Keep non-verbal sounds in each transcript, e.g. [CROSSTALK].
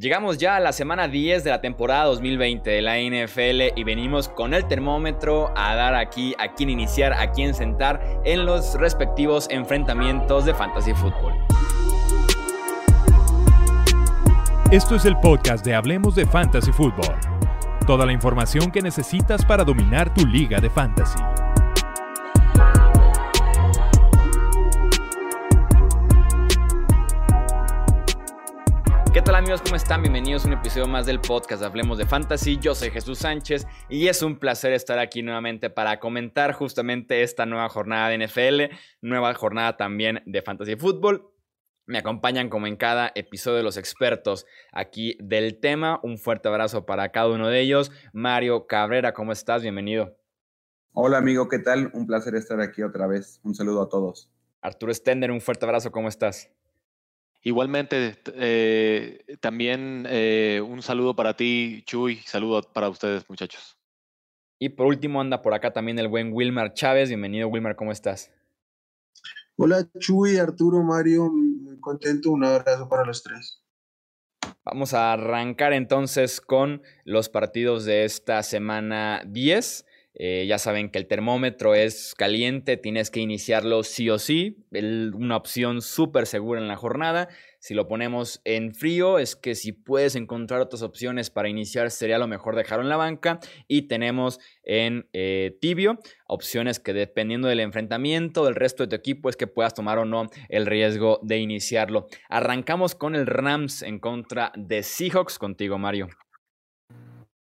Llegamos ya a la semana 10 de la temporada 2020 de la NFL y venimos con el termómetro a dar aquí a quién iniciar, a quién sentar en los respectivos enfrentamientos de Fantasy Football. Esto es el podcast de Hablemos de Fantasy Football. Toda la información que necesitas para dominar tu liga de fantasy. Amigos? ¿Cómo están? Bienvenidos a un episodio más del podcast Hablemos de Fantasy. Yo soy Jesús Sánchez y es un placer estar aquí nuevamente para comentar justamente esta nueva jornada de NFL, nueva jornada también de Fantasy Football. Me acompañan como en cada episodio los expertos aquí del tema. Un fuerte abrazo para cada uno de ellos. Mario Cabrera, ¿cómo estás? Bienvenido. Hola amigo, ¿qué tal? Un placer estar aquí otra vez. Un saludo a todos. Arturo Stender, un fuerte abrazo, ¿cómo estás? Igualmente, eh, también eh, un saludo para ti, Chuy, saludo para ustedes, muchachos. Y por último anda por acá también el buen Wilmar Chávez. Bienvenido, Wilmar, ¿cómo estás? Hola, Chuy, Arturo, Mario, muy contento. Un abrazo para los tres. Vamos a arrancar entonces con los partidos de esta semana 10. Eh, ya saben que el termómetro es caliente, tienes que iniciarlo sí o sí, una opción súper segura en la jornada. Si lo ponemos en frío, es que si puedes encontrar otras opciones para iniciar, sería lo mejor dejarlo en la banca. Y tenemos en eh, tibio opciones que dependiendo del enfrentamiento del resto de tu equipo es que puedas tomar o no el riesgo de iniciarlo. Arrancamos con el Rams en contra de Seahawks contigo, Mario.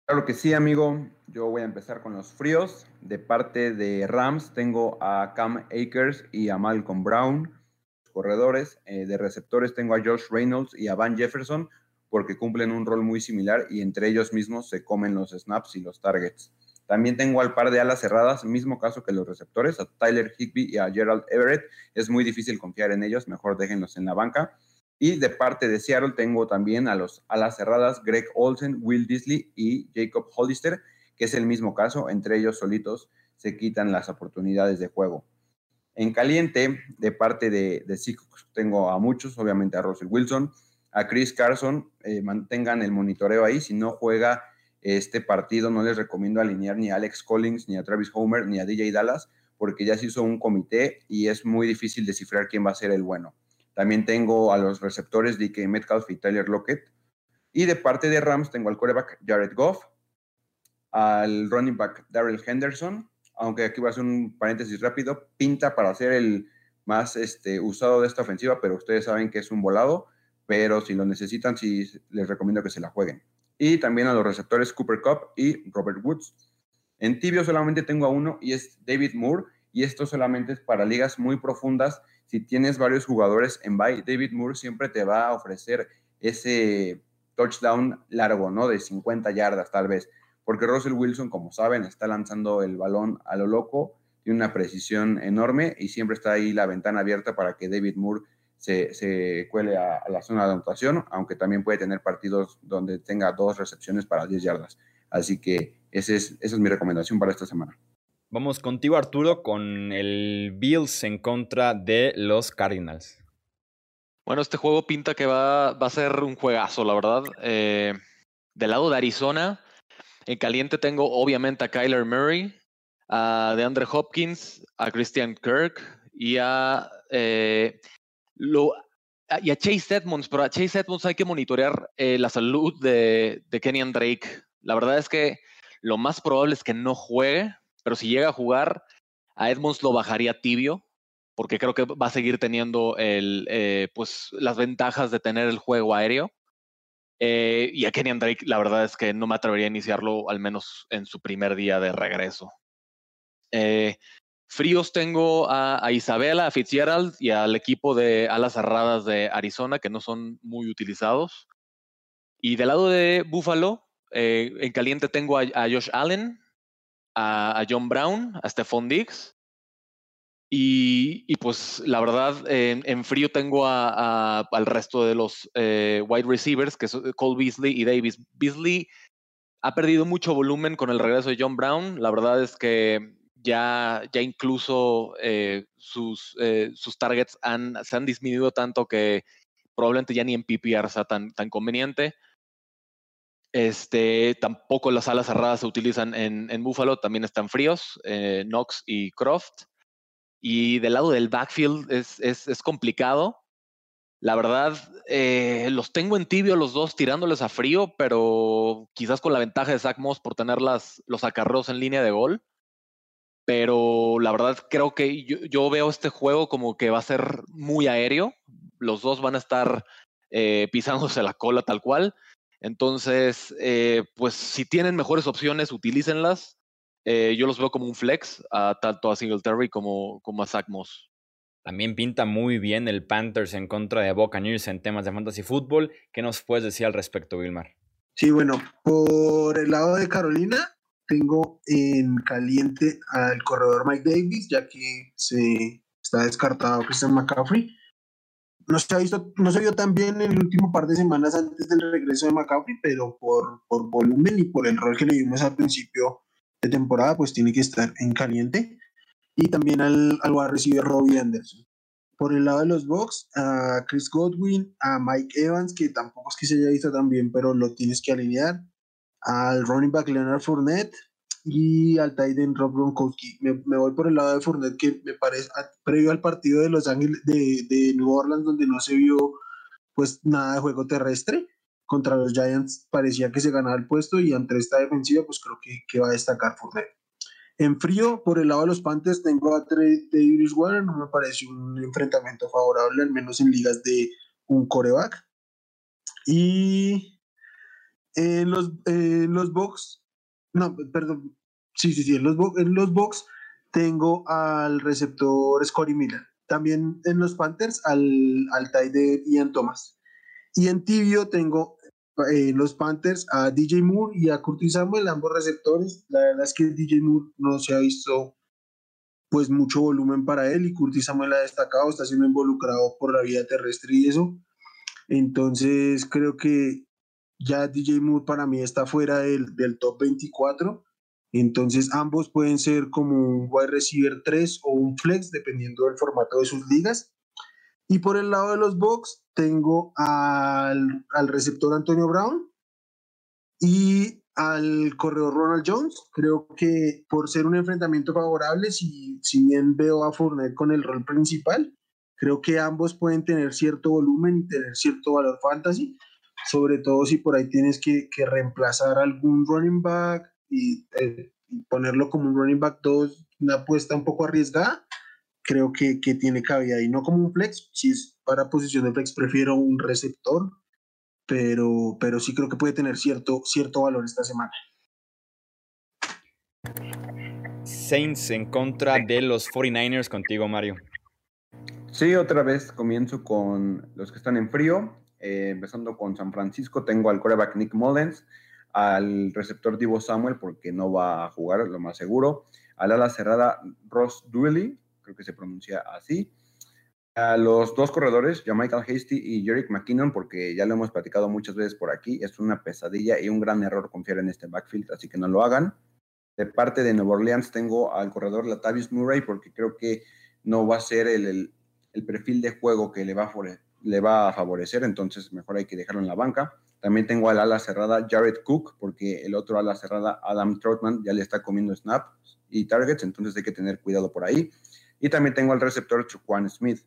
Claro que sí, amigo. Yo voy a empezar con los fríos. De parte de Rams tengo a Cam Akers y a Malcolm Brown. Corredores eh, de receptores tengo a Josh Reynolds y a Van Jefferson porque cumplen un rol muy similar y entre ellos mismos se comen los snaps y los targets. También tengo al par de alas cerradas, mismo caso que los receptores, a Tyler Higby y a Gerald Everett. Es muy difícil confiar en ellos, mejor déjenlos en la banca. Y de parte de Seattle tengo también a los alas cerradas Greg Olsen, Will Disley y Jacob Hollister, que es el mismo caso, entre ellos solitos se quitan las oportunidades de juego. En caliente, de parte de, de tengo a muchos, obviamente a Russell Wilson, a Chris Carson, eh, mantengan el monitoreo ahí, si no juega este partido no les recomiendo alinear ni a Alex Collins, ni a Travis Homer, ni a DJ Dallas, porque ya se hizo un comité y es muy difícil descifrar quién va a ser el bueno. También tengo a los receptores DK Metcalf y Tyler Lockett. Y de parte de Rams tengo al quarterback Jared Goff, al running back Darrell Henderson, aunque aquí voy a hacer un paréntesis rápido, pinta para ser el más este, usado de esta ofensiva, pero ustedes saben que es un volado, pero si lo necesitan, sí les recomiendo que se la jueguen. Y también a los receptores Cooper Cup y Robert Woods. En tibio solamente tengo a uno y es David Moore, y esto solamente es para ligas muy profundas. Si tienes varios jugadores en bye, David Moore siempre te va a ofrecer ese touchdown largo, ¿no? De 50 yardas tal vez porque Russell Wilson, como saben, está lanzando el balón a lo loco, tiene una precisión enorme y siempre está ahí la ventana abierta para que David Moore se, cuele a, la zona de anotación, aunque también puede tener partidos donde tenga dos recepciones para 10 yardas. Así que es, esa es mi recomendación para esta semana. Vamos contigo, Arturo, con el Bills en contra de los Cardinals. Bueno, este juego pinta que va, a ser un juegazo, la verdad. Eh, del lado de Arizona, en caliente tengo obviamente a Kyler Murray, a DeAndre Hopkins, a Christian Kirk y a, eh, y a Chase Edmonds. Pero a Chase Edmonds hay que monitorear eh, la salud de, de Kenyan Drake. La verdad es que lo más probable es que no juegue, pero si llega a jugar, a Edmonds lo bajaría tibio, porque creo que va a seguir teniendo el, eh, pues, las ventajas de tener el juego aéreo. Eh, y a Kenyan Drake, la verdad es que no me atrevería a iniciarlo, al menos en su primer día de regreso. Eh, fríos tengo a, Isabela, a Fitzgerald y al equipo de alas cerradas de Arizona, que no son muy utilizados. Y del lado de Buffalo, en caliente tengo a, Josh Allen, a, John Brown, a Stephon Diggs y, pues la verdad, en, frío tengo al resto de los eh, wide receivers, que son Cole Beasley y Davis. Beasley ha perdido mucho volumen con el regreso de John Brown. La verdad es que ya, ya incluso eh, sus, eh, sus targets se han disminuido tanto que probablemente ya ni en PPR sea tan, tan conveniente. Este, tampoco las alas cerradas se utilizan en, en Buffalo, también están fríos, eh, Knox y Croft. Y del lado del backfield es, complicado. La verdad, eh, los tengo en tibio los dos tirándoles a frío, pero quizás con la ventaja de Zach Moss por tener los acarreos en línea de gol. Pero la verdad creo que yo, yo, veo este juego como que va a ser muy aéreo. Los dos van a estar eh, pisándose la cola tal cual. Entonces, eh, pues si tienen mejores opciones, utilícenlas. Eh, yo los veo como un flex, a, tanto a Singletary como, como a Zach Moss. También pinta muy bien el Panthers en contra de Buccaneers en temas de fantasy fútbol. ¿Qué nos puedes decir al respecto, Wilmar? Sí, bueno, por el lado de Carolina, tengo en caliente al corredor Mike Davis, ya que se está descartado Christian McCaffrey no se ha visto, no se vio tan bien en el último par de semanas antes del regreso de McCaffrey, pero por, por volumen y por el rol que le dimos al principio de temporada, pues tiene que estar en caliente. Y también al, al a recibir Robbie Anderson. Por el lado de los Bucks, a Chris Godwin, a Mike Evans, que tampoco es que se haya visto tan bien, pero lo tienes que alinear. Al running back Leonard Fournette, y al Titan Rob Gronkowski. Me, me, voy por el lado de Fournette, que me parece, previo al partido de Los Ángeles, de, de New Orleans, donde no se vio pues nada de juego terrestre, contra los Giants parecía que se ganaba el puesto y ante esta defensiva pues creo que, que va a destacar Fournette. En frío, por el lado de los Panthers, tengo a Davis Warren, no me parece un enfrentamiento favorable, al menos en ligas de un coreback. Y en los, en los Bucks, no, perdón. Sí, sí, sí. En los, en los tengo al receptor Scotty Miller. También en los Panthers al, al de Ian Thomas. Y en tibio tengo en eh, los Panthers a DJ Moore y a Curtis Samuel, ambos receptores. La verdad es que DJ Moore no se ha visto pues mucho volumen para él y Curtis Samuel ha destacado, está siendo involucrado por la vía terrestre y eso. Entonces creo que ya DJ Moore para mí está fuera del, del top 24. Entonces ambos pueden ser como un wide receiver 3 o un flex, dependiendo del formato de sus ligas. Y por el lado de los Bucks tengo al, al receptor Antonio Brown y al corredor Ronald Jones. Creo que por ser un enfrentamiento favorable, si, si bien veo a Fournette con el rol principal, creo que ambos pueden tener cierto volumen y tener cierto valor fantasy sobre todo si por ahí tienes que, que reemplazar algún running back y, eh, ponerlo como un running back 2, una apuesta un poco arriesgada, creo que, que, tiene cabida y no como un flex, si es para posición de flex prefiero un receptor, pero, pero sí creo que puede tener cierto, cierto valor esta semana. Saints en contra de los 49ers contigo, Mario. Sí, otra vez comienzo con los que están en frío. Eh, empezando con San Francisco, tengo al coreback Nick Mullens, al receptor Divo Samuel, porque no va a jugar, lo más seguro, al ala cerrada Ross Dooley, creo que se pronuncia así, a los dos corredores, Michael Hasty y Jerick McKinnon, porque ya lo hemos platicado muchas veces por aquí, es una pesadilla y un gran error confiar en este backfield, así que no lo hagan. De parte de Nueva Orleans tengo al corredor Latavius Murray, porque creo que no va a ser el, el, perfil de juego que le va a le va a favorecer, entonces mejor hay que dejarlo en la banca. También tengo al ala cerrada Jared Cook, porque el otro ala cerrada Adam Troutman ya le está comiendo snaps y targets, entonces hay que tener cuidado por ahí. Y también tengo al receptor Juan Smith.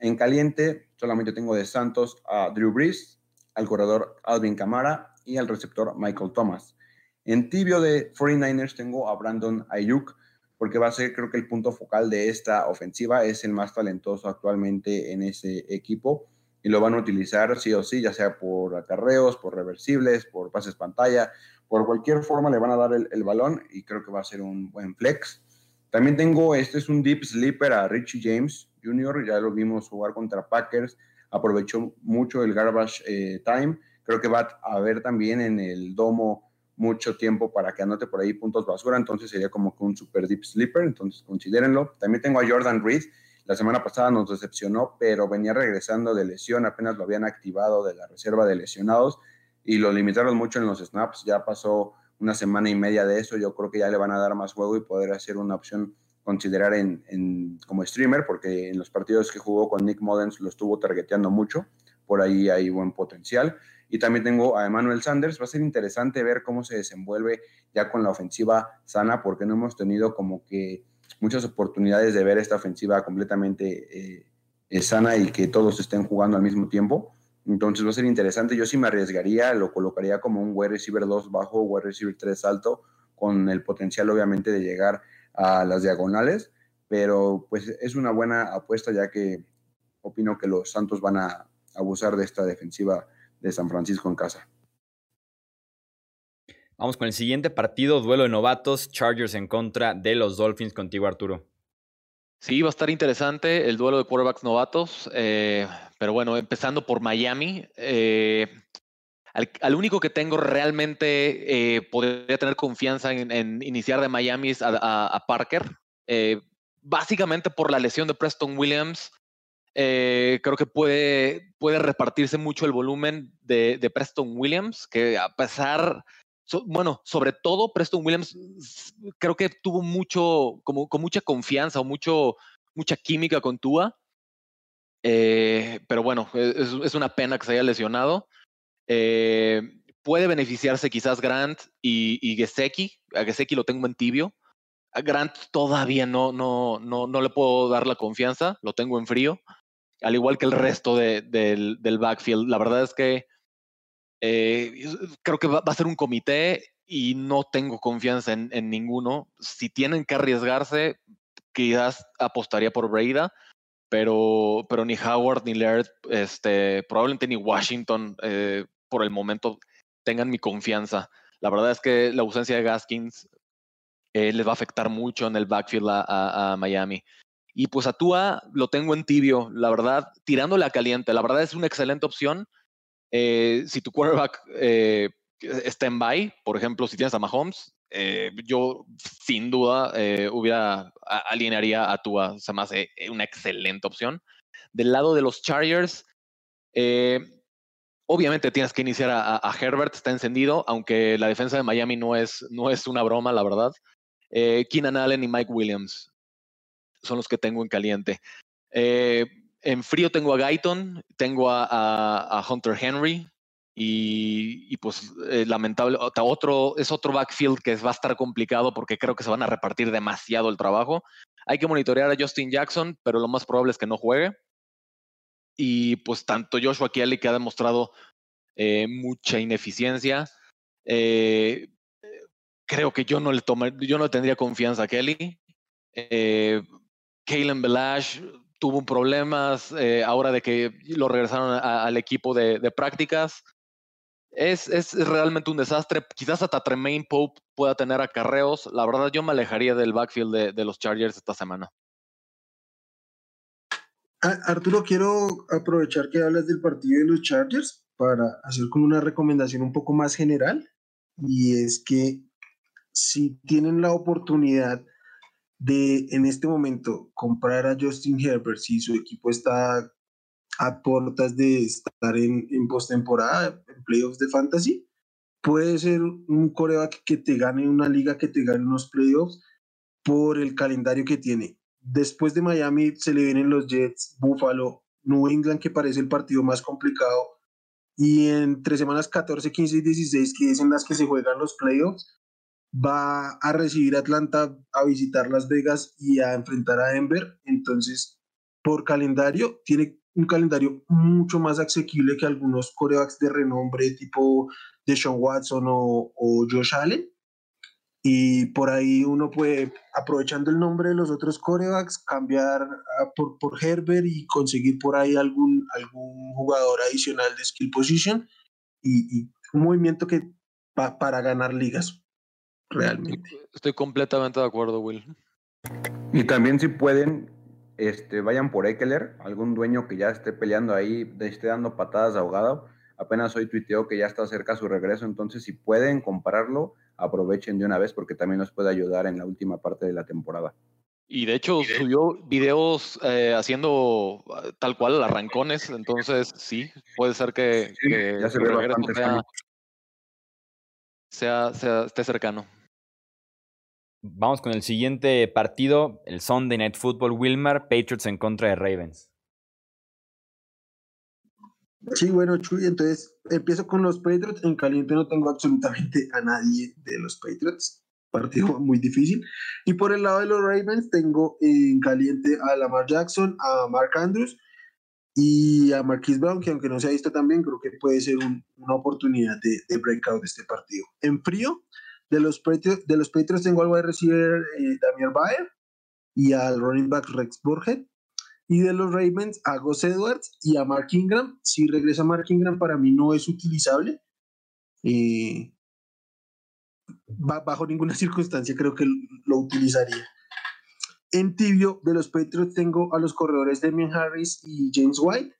En caliente solamente tengo de Santos a Drew Brees, al corredor Alvin Camara y al receptor Michael Thomas. En tibio de 49ers tengo a Brandon Ayuk, porque va a ser creo que el punto focal de esta ofensiva, es el más talentoso actualmente en ese equipo y lo van a utilizar sí o sí, ya sea por acarreos, por reversibles, por pases pantalla, por cualquier forma le van a dar el, balón y creo que va a ser un buen flex. También tengo, este es un deep sleeper a Richie James Jr., ya lo vimos jugar contra Packers, aprovechó mucho el garbage eh, time, creo que va a haber también en el domo mucho tiempo para que anote por ahí puntos basura, entonces sería como que un super deep sleeper, entonces considérenlo. También tengo a Jordan Reed, la semana pasada nos decepcionó, pero venía regresando de lesión, apenas lo habían activado de la reserva de lesionados y lo limitaron mucho en los snaps, ya pasó una semana y media de eso, yo creo que ya le van a dar más juego y poder hacer una opción considerar en, en como streamer, porque en los partidos que jugó con Nick Modens lo estuvo targeteando mucho, por ahí hay buen potencial. Y también tengo a Emmanuel Sanders. Va a ser interesante ver cómo se desenvuelve ya con la ofensiva sana, porque no hemos tenido como que muchas oportunidades de ver esta ofensiva completamente eh, sana y que todos estén jugando al mismo tiempo. Entonces va a ser interesante. Yo sí me arriesgaría, lo colocaría como un wide receiver 2 bajo, wide receiver 3 alto, con el potencial obviamente de llegar a las diagonales, pero pues es una buena apuesta ya que opino que los Santos van a abusar de esta defensiva de San Francisco en casa. Vamos con el siguiente partido, duelo de novatos, Chargers en contra de los Dolphins contigo Arturo. Sí, va a estar interesante el duelo de quarterbacks novatos, eh, pero bueno, empezando por Miami. Eh, al, único que tengo realmente eh, podría tener confianza en, iniciar de Miami es a, Parker. básicamente por la lesión de Preston Williams. Creo que puede, puede repartirse mucho el volumen de, de Preston Williams, que a pesar bueno, sobre todo Preston Williams creo que tuvo mucho, como con mucha confianza o mucho, mucha química con Tua. Eh, pero bueno, e, es, una pena que se haya lesionado. Eh, puede beneficiarse quizás Grant y, y. A Gesecki lo tengo en tibio. A Grant todavía no, no, no, no le puedo dar la confianza, lo tengo en frío. Al igual que el resto del, del backfield. La verdad es que eh, creo que va, a ser un comité y no tengo confianza en, ninguno. Si tienen que arriesgarse, quizás apostaría por Breida, pero, pero ni Howard ni Laird, este, probablemente ni Washington eh, por el momento tengan mi confianza. La verdad es que la ausencia de Gaskins eh, les va a afectar mucho en el backfield a, Miami. Y pues a Tua lo tengo en tibio, la verdad, tirándole a caliente. La verdad es una excelente opción eh, si tu quarterback eh, está en bye, por ejemplo, si tienes a Mahomes, eh, yo sin duda hubiera alinearía a Tua, se una excelente opción. Del lado de los Chargers, obviamente tienes que iniciar a, Herbert, está encendido, aunque la defensa de Miami no es, no es una broma, la verdad. Keenan Allen y Mike Williams son los que tengo en caliente. En frío tengo a Guyton, tengo a, Hunter Henry y, pues eh, lamentable, otro, es otro backfield que va a estar complicado porque creo que se van a repartir demasiado el trabajo. Hay que monitorear a Justin Jackson, pero lo más probable es que no juegue. Y pues tanto Joshua Kelly, que ha demostrado eh, mucha ineficiencia, eh, creo que yo no le yo no tendría confianza a Kelly. Eh, Kalen Belash tuvo problemas eh, ahora de que lo regresaron al equipo de, prácticas. Es, es, realmente un desastre. Quizás hasta Tremaine Pope pueda tener acarreos. La verdad, yo me alejaría del backfield de, los Chargers esta semana. Arturo, quiero aprovechar que hablas del partido de los Chargers para hacer como una recomendación un poco más general. Y es que si tienen la oportunidad de en este momento comprar a Justin Herbert si su equipo está a puertas de estar en, en postemporada, en playoffs de fantasy, puede ser un coreback que te gane una liga, que te gane unos playoffs por el calendario que tiene. Después de Miami se le vienen los Jets, Buffalo, New England, que parece el partido más complicado, y entre semanas 14, 15 y 16, que es en las que se juegan los playoffs, va a recibir a Atlanta, a visitar Las Vegas y a enfrentar a Denver. Entonces, por calendario, tiene un calendario mucho más asequible que algunos corebacks de renombre tipo Deshaun Watson o, o Josh Allen. Y por ahí uno puede, aprovechando el nombre de los otros corebacks, cambiar por, por Herbert y conseguir por ahí algún, algún jugador adicional de skill position y un movimiento que para ganar ligas realmente. Estoy completamente de acuerdo, Will. Y también si pueden, este, vayan por Eckler, algún dueño que ya esté peleando ahí, esté dando patadas de ahogado. Apenas hoy tuiteó que ya está cerca su regreso, entonces si pueden comprarlo, aprovechen de una vez porque también nos puede ayudar en la última parte de la temporada. Y de hecho subió videos eh, haciendo ah, tal cual arrancones, entonces sí, puede ser que, ya se sea, sea, esté cercano. Vamos con el siguiente partido, el Sunday Night Football Wilmar, Patriots en contra de Ravens. Sí, bueno, Chuy, entonces empiezo con los Patriots. En caliente no tengo absolutamente a nadie de los Patriots. Partido muy difícil. Y por el lado de los Ravens tengo en caliente a Lamar Jackson, a Mark Andrews y a Marquise Brown, que aunque no se ha visto también, creo que puede ser una oportunidad de, de, breakout de este partido. En frío, de los Patriots, de los Patriots tengo al wide receiver eh, Bayer y al running back Rex Burhead. Y de los Ravens a Gus Edwards y a Mark Ingram. Si regresa Mark Ingram, para mí no es utilizable. Eh, bajo ninguna [LAUGHS] circunstancia creo que lo utilizaría. En tibio de los Patriots tengo a los corredores Demian Harris y James White.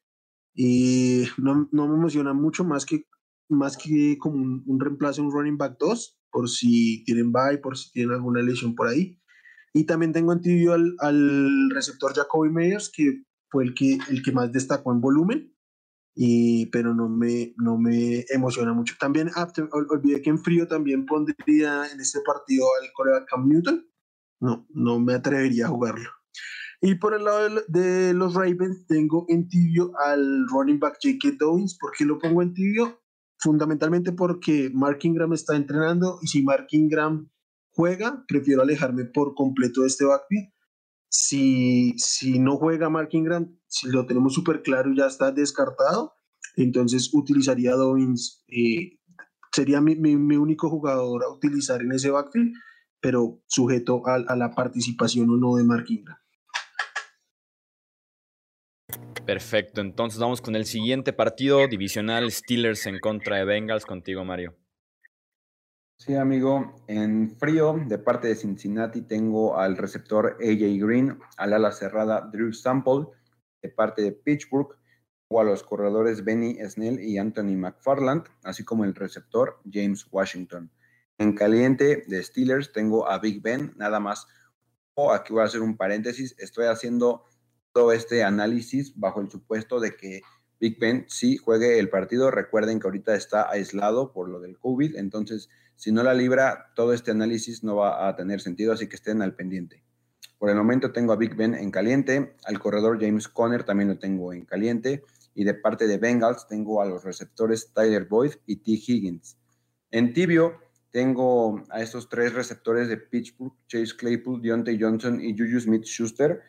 y no, no, me emociona mucho más que, más que como un, un reemplazo, un running back 2, por si tienen bye, por si tienen alguna lesión por ahí. Y también tengo en tibio al, al receptor Jacoby Meyers, que fue el que, el que más destacó en volumen, y, pero no me, no me emociona mucho. También ah, olvidé que en frío también pondría en este partido al coreback Cam Newton. No, no me atrevería a jugarlo. Y por el lado de, los Ravens tengo en tibio al running back J.K. Dobbins. ¿Por qué lo pongo en tibio? Fundamentalmente porque Mark Ingram está entrenando y si Mark Ingram juega, prefiero alejarme por completo de este backfield. Si, si no juega Mark Ingram, si lo tenemos súper claro ya está descartado, entonces utilizaría Dobbins. Eh, sería mi, mi, mi, único jugador a utilizar en ese backfield, pero sujeto a, a la participación o no de Mark Ingram. Perfecto, entonces vamos con el siguiente partido divisional Steelers en contra de Bengals contigo Mario. Sí, amigo. En frío, de parte de Cincinnati, tengo al receptor AJ Green, al ala cerrada Drew Sample, de parte de Pittsburgh, o a los corredores Benny Snell y Anthony McFarland, así como el receptor James Washington. En caliente de Steelers tengo a Big Ben, nada más. O aquí voy a hacer un paréntesis, estoy haciendo todo este análisis bajo el supuesto de que Big Ben sí juegue el partido. Recuerden que ahorita está aislado por lo del COVID, entonces si no la libra, todo este análisis no va a tener sentido, así que estén al pendiente. Por el momento tengo a Big Ben en caliente, al corredor James Conner también lo tengo en caliente, y de parte de Bengals tengo a los receptores Tyler Boyd y T. Higgins. En tibio tengo a estos tres receptores de Pittsburgh, Chase Claypool, Deontay Johnson y Juju Smith-Schuster.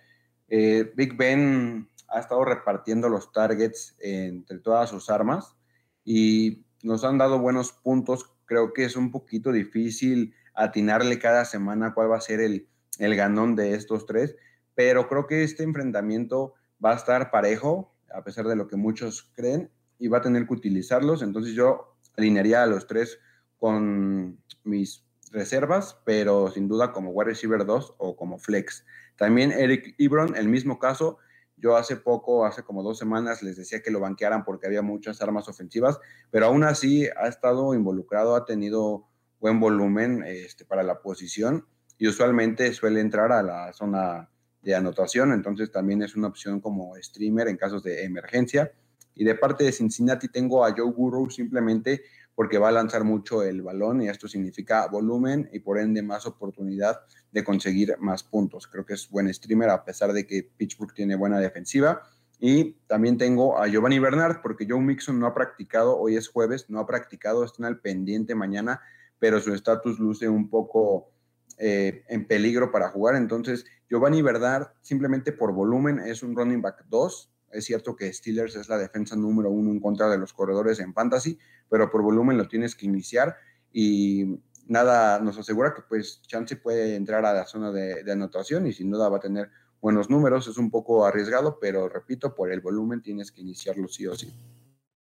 Eh, Big Ben ha estado repartiendo los targets entre todas sus armas y nos han dado buenos puntos creo que es un poquito difícil atinarle cada semana cuál va a ser el, el ganón de estos tres, pero creo que este enfrentamiento va a estar parejo, a pesar de lo que muchos creen, y va a tener que utilizarlos. Entonces yo alinearía a los tres con mis reservas, pero sin duda como wide receiver 2 o como flex. También Eric Ebron, el mismo caso, yo hace poco, hace como dos semanas, les decía que lo banquearan porque había muchas armas ofensivas, pero aún así ha estado involucrado, ha tenido buen volumen este, para la posición y usualmente suele entrar a la zona de anotación, entonces también es una opción como streamer en casos de emergencia. Y de parte de Cincinnati tengo a Joe Burrow simplemente porque va a lanzar mucho el balón y esto significa volumen y por ende más oportunidad de conseguir más puntos. Creo que es buen streamer a pesar de que Pittsburgh tiene buena defensiva. Y también tengo a Giovanni Bernard porque Joe Mixon no ha practicado, hoy es jueves, no ha practicado, está en el pendiente mañana, pero su estatus luce un poco eh, en peligro para jugar. Entonces, Giovanni Bernard simplemente por volumen es un running back 2, es cierto que Steelers es la defensa número uno en contra de los corredores en fantasy, pero por volumen lo tienes que iniciar y nada nos asegura que pues Chance puede entrar a la zona de, de, anotación y sin duda va a tener buenos números. Es un poco arriesgado, pero repito, por el volumen tienes que iniciarlo sí o sí.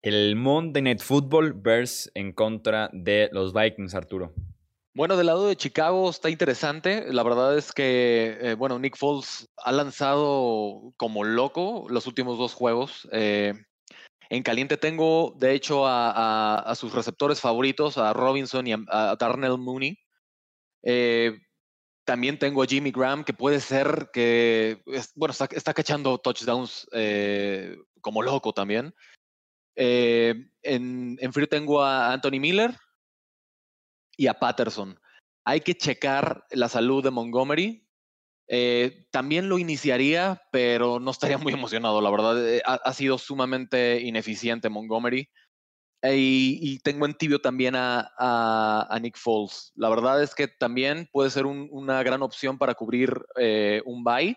El Monday Night Football versus en contra de los Vikings, Arturo. Bueno, del lado de Chicago está interesante. La verdad es que, eh, bueno, Nick Foles ha lanzado como loco los últimos dos juegos. Eh, en caliente tengo, de hecho, a, sus receptores favoritos, a Robinson y a, a Darnell Mooney. Eh, también tengo a Jimmy Graham, que puede ser que, bueno, está, está cachando touchdowns como loco también. en, en frío tengo a Anthony Miller, y a Patterson. Hay que checar la salud de Montgomery. Eh, también lo iniciaría, pero no estaría muy emocionado, la verdad. Eh, ha, sido sumamente ineficiente Montgomery. Eh, y, tengo en tibio también a, Nick Foles. La verdad es que también puede ser una gran opción para cubrir un bye.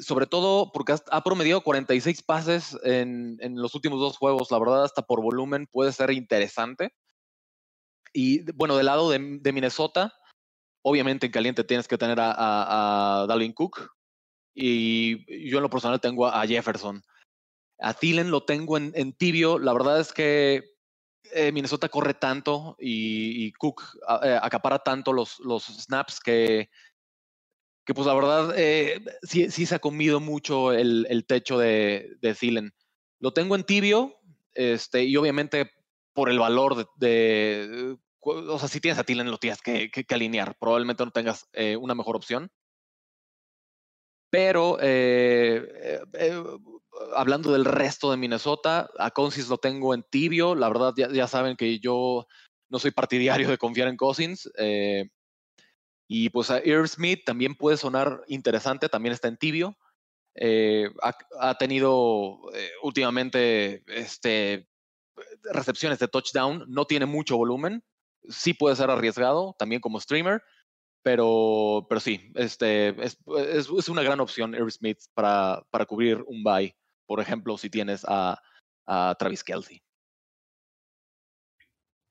sobre todo porque ha promediado 46 pases en, los últimos dos juegos. La verdad, hasta por volumen puede ser interesante. Y bueno, del lado de Minnesota, Obviamente en caliente tienes que tener a, Dalvin Cook y yo en lo personal tengo a Jefferson. A Thielen lo tengo en, tibio. La verdad es que eh, Minnesota corre tanto y, Cook eh, acapara tanto los, los snaps que, que pues la verdad eh, sí, sí, se ha comido mucho el, techo de, de Thielen. Lo tengo en tibio este, y obviamente por el valor de o sea, si tienes a Thielen, lo tienes que, alinear. Probablemente no tengas eh, una mejor opción. Pero eh, eh, hablando del resto de Minnesota, a Cousins lo tengo en tibio. La verdad, ya, saben que yo no soy partidario de confiar en Cousins. y pues a Irv Smith también puede sonar interesante, también está en tibio. Ha, ha, tenido últimamente este, recepciones de touchdown, no tiene mucho volumen, sí puede ser arriesgado también como streamer, pero, pero sí, este, es, es, una gran opción Eric Smith para, para, cubrir un buy, por ejemplo, si tienes a, a Travis Kelsey.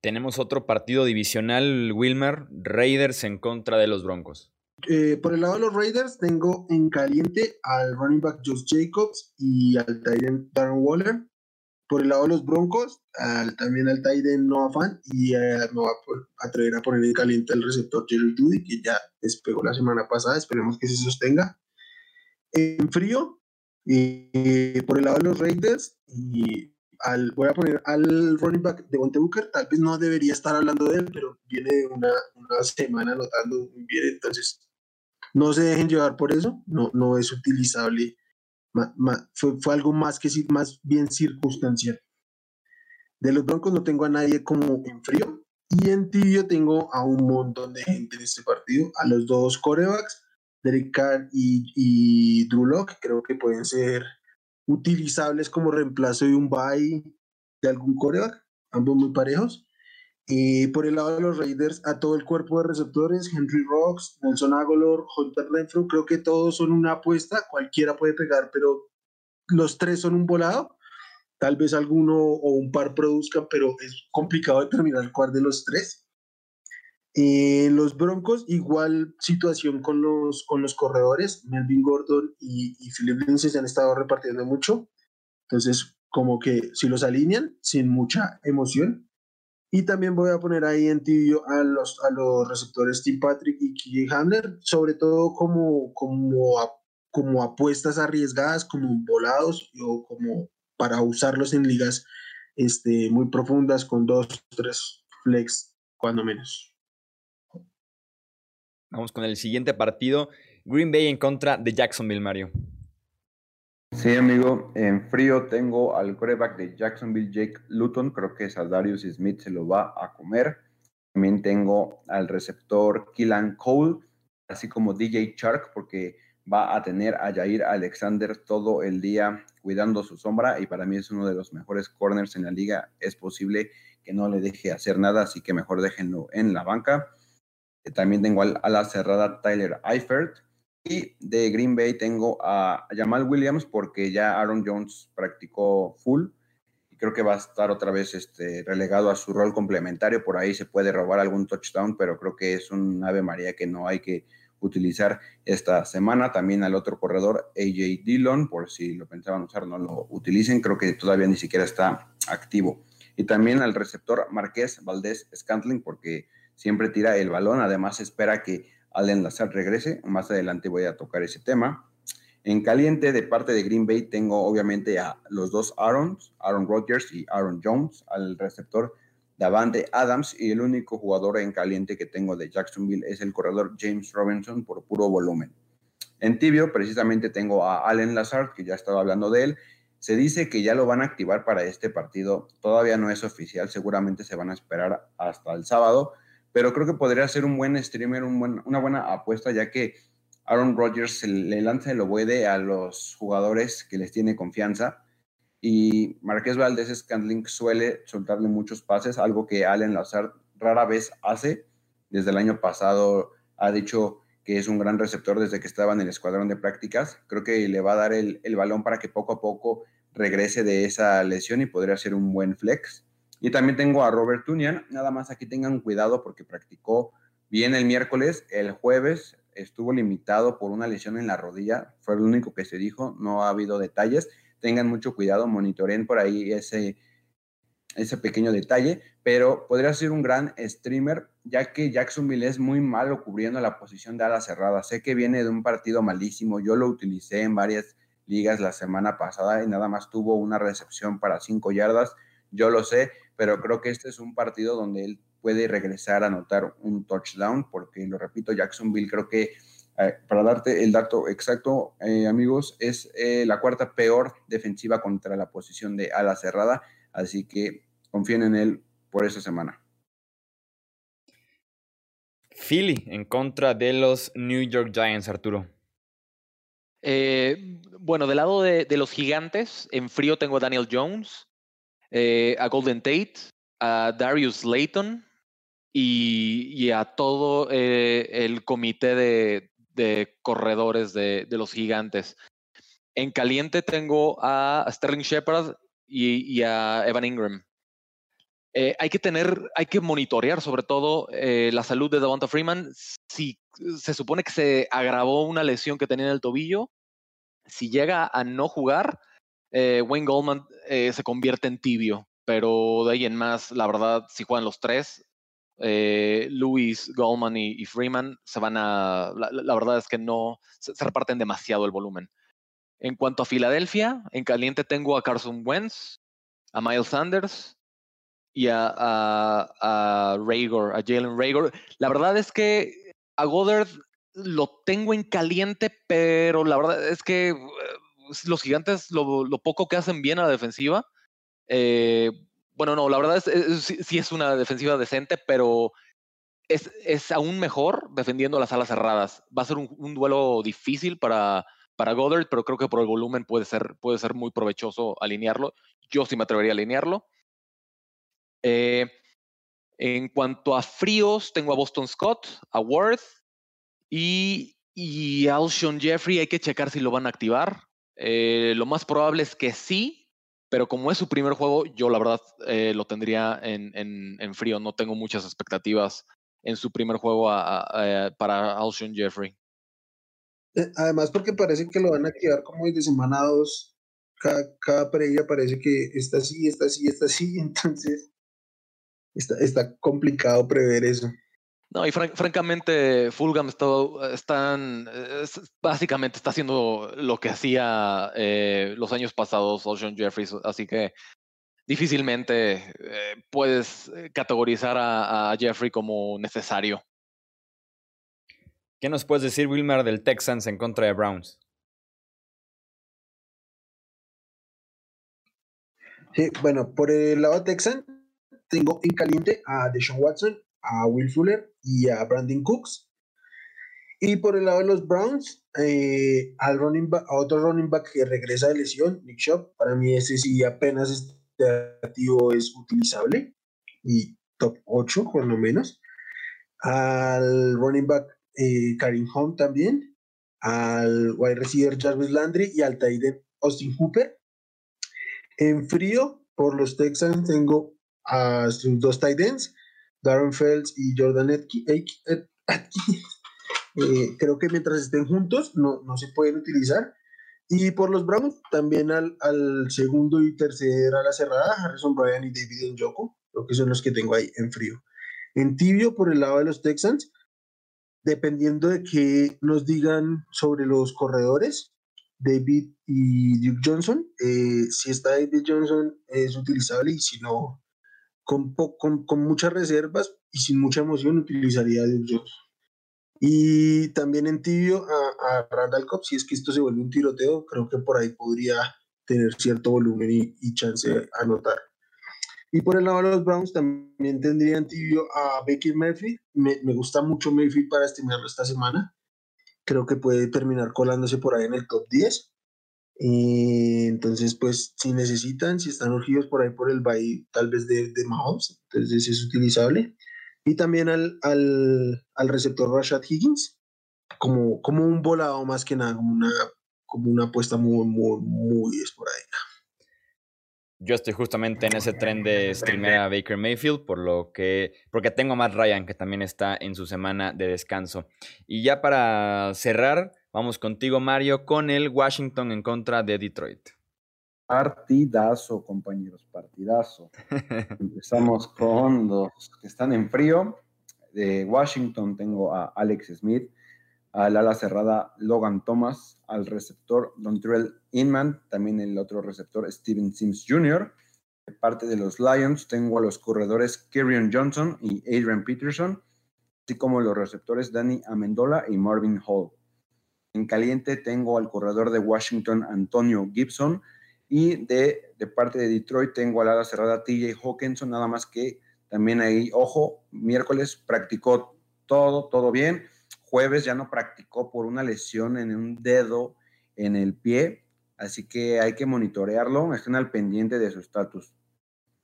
Tenemos otro partido divisional, Wilmer, Raiders en contra de los Broncos. Eh, por el lado de los Raiders, tengo en caliente al running back Josh Jacobs y al Tyrant Darren Waller. Por el lado de los Broncos, también al Tyden Noah Fan y eh, va a atrever a poner en caliente el receptor Jerry Judy, que ya despegó la semana pasada. Esperemos que se sostenga. En frío, y por el lado de los Raiders, y al, voy a poner al running back de Monte Booker. Tal vez no debería estar hablando de él, pero viene una, una semana anotando muy bien. Entonces, no se dejen llevar por eso. No, no es utilizable fue, algo más que más bien circunstancial. De los Broncos no tengo a nadie como en frío y en tibio tengo a un montón de gente en este partido, a los dos corebacks, Derek Carr y, y Drew Locke, creo que pueden ser utilizables como reemplazo de un bye de algún coreback, ambos muy parejos. Y por el lado de los Raiders, a todo el cuerpo de receptores, Henry Rocks, Nelson Agolor, Hunter Renfro, creo que todos son una apuesta, cualquiera puede pegar, pero los tres son un volado. Tal vez alguno o un par produzcan, pero es complicado determinar cuál de los tres. los Broncos, igual situación con los, con los corredores. Melvin Gordon y, y Philip Lindsay se han estado repartiendo mucho. Entonces, como que si los alinean, sin mucha emoción, y también voy a poner ahí en tibio a los, a los receptores Tim Patrick y KJ Hamler, sobre todo como, como, como apuestas arriesgadas, como volados o como para usarlos en ligas este, muy profundas con dos, tres flex, cuando menos. Vamos con el siguiente partido. Green Bay en contra de Jacksonville, Mario. Sí, amigo, en frío tengo al coreback de Jacksonville, Jake Luton, creo que Saldarius Smith se lo va a comer. También tengo al receptor Killan Cole, así como DJ Shark, porque va a tener a Jair Alexander todo el día cuidando su sombra y para mí es uno de los mejores corners en la liga. Es posible que no le deje hacer nada, así que mejor déjenlo en la banca. También tengo a la cerrada Tyler Eifert y de Green Bay tengo a Jamal Williams porque ya Aaron Jones practicó full y creo que va a estar otra vez este, relegado a su rol complementario. Por ahí se puede robar algún touchdown, pero creo que es un Ave María que no hay que utilizar esta semana. También al otro corredor, AJ Dillon, por si lo pensaban usar, no lo utilicen. Creo que todavía ni siquiera está activo. Y también al receptor Marqués Valdés Scantling, porque siempre tira el balón. Además, espera que al enlazar regrese. Más adelante voy a tocar ese tema. En caliente de parte de Green Bay tengo obviamente a los dos Aarons, Aaron Rodgers y Aaron Jones, al receptor Davante Adams y el único jugador en caliente que tengo de Jacksonville es el corredor James Robinson por puro volumen. En tibio precisamente tengo a Allen Lazard, que ya estaba hablando de él. Se dice que ya lo van a activar para este partido. Todavía no es oficial, seguramente se van a esperar hasta el sábado pero creo que podría ser un buen streamer, una buena apuesta, ya que Aaron Rodgers le lanza el ovoide a los jugadores que les tiene confianza y Marqués Valdés Scantling suele soltarle muchos pases, algo que Allen Lazard rara vez hace. Desde el año pasado ha dicho que es un gran receptor desde que estaba en el escuadrón de prácticas. Creo que le va a dar el, el balón para que poco a poco regrese de esa lesión y podría ser un buen flex. Y también tengo a Robert Tunian. Nada más aquí tengan cuidado porque practicó bien el miércoles. El jueves estuvo limitado por una lesión en la rodilla. Fue lo único que se dijo. No ha habido detalles. Tengan mucho cuidado, monitoreen por ahí ese, ese pequeño detalle. Pero podría ser un gran streamer, ya que Jacksonville es muy malo cubriendo la posición de ala cerrada. Sé que viene de un partido malísimo. Yo lo utilicé en varias ligas la semana pasada y nada más tuvo una recepción para cinco yardas. Yo lo sé, pero creo que este es un partido donde él puede regresar a anotar un touchdown, porque lo repito, Jacksonville creo que, eh, para darte el dato exacto, eh, amigos, es eh, la cuarta peor defensiva contra la posición de ala cerrada, así que confíen en él por esta semana. Philly en contra de los New York Giants, Arturo. bueno, del lado de, de, los gigantes, en frío tengo a Daniel Jones, a Golden Tate, a Darius Layton, y, a todo eh, el comité de, corredores de, los gigantes. En caliente tengo a Sterling Shepard y, a Evan Ingram. Eh, hay que tener, hay que monitorear sobre todo eh, la salud de Devonta Freeman. Si se supone que se agravó una lesión que tenía en el tobillo, si llega a no jugar, Wayne Goldman se convierte en tibio. Pero de ahí en más, la verdad, si juegan los tres, eh, Lewis, Goldman y, Freeman se van a, la, verdad es que no, se, reparten demasiado el volumen. En cuanto a Filadelfia, en caliente tengo a Carson Wentz, a Miles Sanders y a, a, a Jalen Rager. La verdad es que a Goddard lo tengo en caliente, pero la verdad es que eh, los gigantes, lo, poco que hacen bien a la defensiva, eh, bueno, no, la verdad es, sí, es una defensiva decente, pero es, es, aún mejor defendiendo las alas cerradas. Va a ser un, duelo difícil para, para Goddard, pero creo que por el volumen puede ser, puede ser muy provechoso alinearlo. Yo sí me atrevería a alinearlo. Eh, en cuanto a fríos, tengo a Boston Scott, a Worth y, y Alshon Jeffrey. Hay que checar si lo van a activar. Eh, lo más probable es que sí, pero como es su primer juego, yo la verdad eh, lo tendría en, en, frío. No tengo muchas expectativas en su primer juego para Alshon Jeffrey. Eh, además, porque parece que lo van a activar como desde semana 2. Cada, cada previa parece que está así, está así, está así. [LAUGHS] Entonces, está, está complicado prever eso. No, y francamente, Fulham está, están, básicamente está haciendo lo que hacía eh, los años pasados Ocean Jeffries, así que difícilmente eh, puedes eh, categorizar a, Jeffrey como necesario. ¿Qué nos puedes decir, Wilmer, del Texans en contra de Browns? Sí, bueno, por el lado de Texan, tengo en caliente a Deshaun Watson a Will Fuller y a Brandon Cooks. Y por el lado de los Browns, eh, al running a otro running back que regresa de lesión, Nick Shop. Para mí ese sí apenas este activo es utilizable y top 8 por lo menos. Al running back eh, Karim Hunt también. Al wide receiver Jarvis Landry y al tight Austin Hooper. En frío, por los Texans tengo a sus dos tight ends, Darren Fells y Jordan Atkins. [LAUGHS] Eh, creo que mientras estén juntos no, no se pueden utilizar. Y por los Browns, también al, al segundo y tercer a la cerrada, Harrison Bryan y David Njoku, creo que son los que tengo ahí en frío. En tibio, por el lado de los Texans, dependiendo de qué nos digan sobre los corredores, David y Duke Johnson, eh, si está David Johnson es utilizable y si no, con, con, con, muchas reservas y sin mucha emoción utilizaría a Dios Y también en tibio a, a, Randall Cobb, si es que esto se vuelve un tiroteo, creo que por ahí podría tener cierto volumen y, chance de anotar. Y por el lado de los Browns también tendría en tibio a Becky Murphy. Me, me gusta mucho Murphy para estimarlo esta semana. creo que puede terminar colándose por ahí en el top 10. Eh, entonces, pues, si necesitan, si están urgidos por ahí por el Bay, tal vez de, de Mahomes, entonces es utilizable. Y también al, al, al receptor Rashad Higgins, como, como un volado más que nada, como una, como una apuesta muy, muy, muy esporádica. Yo estoy justamente en ese tren de streamear a Baker Mayfield, por lo que, porque tengo a Matt Ryan, que también está en su semana de descanso. Y ya para cerrar, vamos contigo, Mario, con el Washington en contra de Detroit. Partidazo, compañeros, partidazo. [LAUGHS] Empezamos con los que están en frío. De Washington tengo a Alex Smith, al ala cerrada Logan Thomas, al receptor Dontrell Inman, también el otro receptor Steven Sims Jr. De parte de los Lions tengo a los corredores Kirion Johnson y Adrian Peterson, así como los receptores Danny Amendola y Marvin Hall. En caliente tengo al corredor de Washington Antonio Gibson y de, de parte de Detroit tengo al ala cerrada TJ Hawkinson, nada más que también ahí, ojo, miércoles practicó todo, todo bien jueves ya no practicó por una lesión en un dedo en el pie, así que hay que monitorearlo, estén al pendiente de su estatus.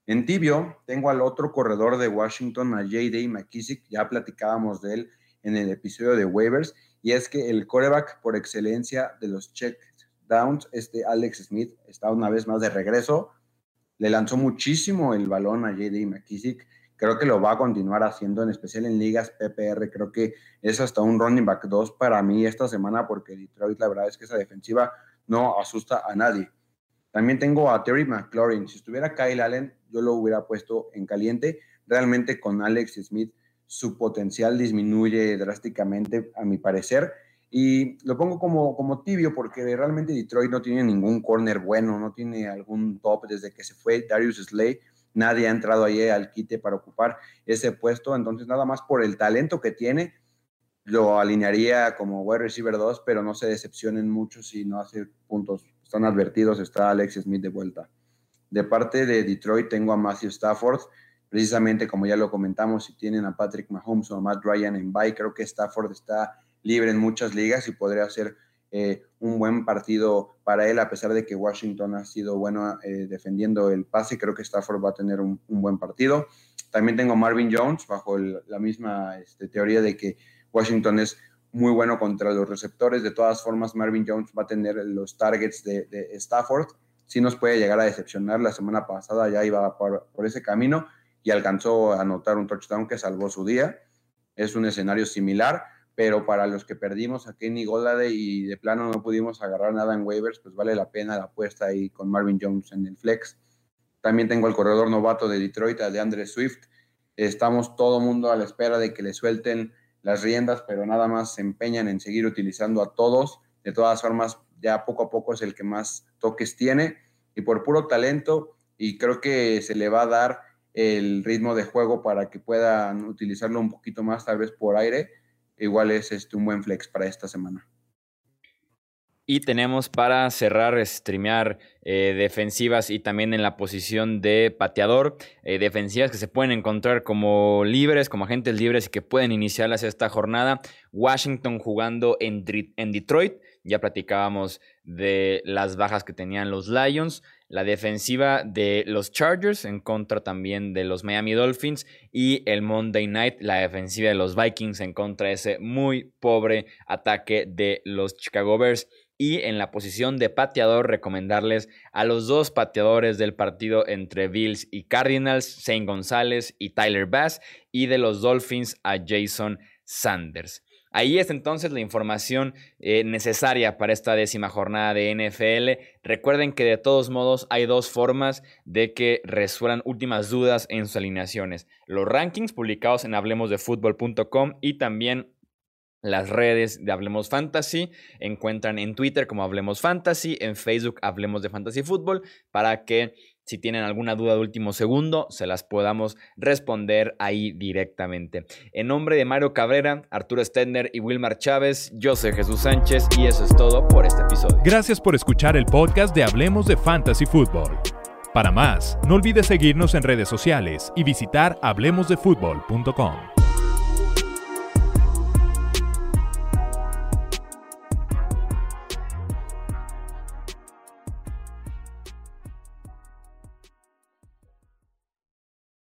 En tibio, tengo al otro corredor de Washington, a J.D. McKissick, ya platicábamos de él en el episodio de waivers, y es que el coreback por excelencia de los check downs, este Alex Smith, está una vez más de regreso, le lanzó muchísimo el balón a J.D. McKissick, Creo que lo va a continuar haciendo, en especial en ligas PPR. Creo que es hasta un running back 2 para mí esta semana, porque Detroit, la verdad es que esa defensiva no asusta a nadie. También tengo a Terry McLaurin. Si estuviera Kyle Allen, yo lo hubiera puesto en caliente. Realmente con Alex Smith su potencial disminuye drásticamente, a mi parecer. Y lo pongo como, como tibio porque realmente Detroit no tiene ningún corner bueno, no tiene algún top desde que se fue Darius Slay nadie ha entrado ahí al quite para ocupar ese puesto, entonces nada más por el talento que tiene, lo alinearía como wide receiver 2, pero no se decepcionen mucho si no hace puntos, están advertidos, está Alex Smith de vuelta. De parte de Detroit tengo a Matthew Stafford, precisamente como ya lo comentamos, si tienen a Patrick Mahomes o a Matt Ryan en bye, creo que Stafford está libre en muchas ligas y podría ser eh, un buen partido para él, a pesar de que Washington ha sido bueno eh, defendiendo el pase. Creo que Stafford va a tener un, buen partido. También tengo Marvin Jones, bajo la misma este, teoría de que Washington es muy bueno contra los receptores. De todas formas, Marvin Jones va a tener los targets de, Stafford. Si nos puede llegar a decepcionar. La semana pasada ya iba por ese camino y alcanzó a anotar un touchdown que salvó su día. Es un escenario similar pero para los que perdimos a Kenny Golade y de plano no pudimos agarrar nada en waivers, pues vale la pena la apuesta ahí con Marvin Jones en el flex. También tengo el corredor novato de Detroit, de Andre Swift. Estamos todo mundo a la espera de que le suelten las riendas, pero nada más se empeñan en seguir utilizando a todos. De todas formas, ya poco a poco es el que más toques tiene y por puro talento y creo que se le va a dar el ritmo de juego para que puedan utilizarlo un poquito más, tal vez por aire igual es este, un buen flex para esta semana. Y tenemos para cerrar, streamear eh, defensivas y también en la posición de pateador, eh, defensivas que se pueden encontrar como libres, como agentes libres y que pueden iniciarlas esta jornada. Washington jugando en, en Detroit, ya platicábamos de las bajas que tenían los Lions la defensiva de los Chargers en contra también de los Miami Dolphins y el Monday Night, la defensiva de los Vikings en contra de ese muy pobre ataque de los Chicago Bears. Y en la posición de pateador, recomendarles a los dos pateadores del partido entre Bills y Cardinals, Zane González y Tyler Bass, y de los Dolphins a Jason Sanders. Ahí es entonces la información eh, necesaria para esta décima jornada de NFL. Recuerden que de todos modos hay dos formas de que resuelvan últimas dudas en sus alineaciones. Los rankings publicados en hablemosdefutbol.com y también las redes de Hablemos Fantasy. Encuentran en Twitter como Hablemos Fantasy, en Facebook Hablemos de Fantasy Fútbol, para que si tienen alguna duda de último segundo, se las podamos responder ahí directamente. En nombre de Mario Cabrera, Arturo Stender y Wilmar Chávez, yo soy Jesús Sánchez y eso es todo por este episodio. Gracias por escuchar el podcast de Hablemos de Fantasy Football. Para más, no olvides seguirnos en redes sociales y visitar hablemosdefutbol.com.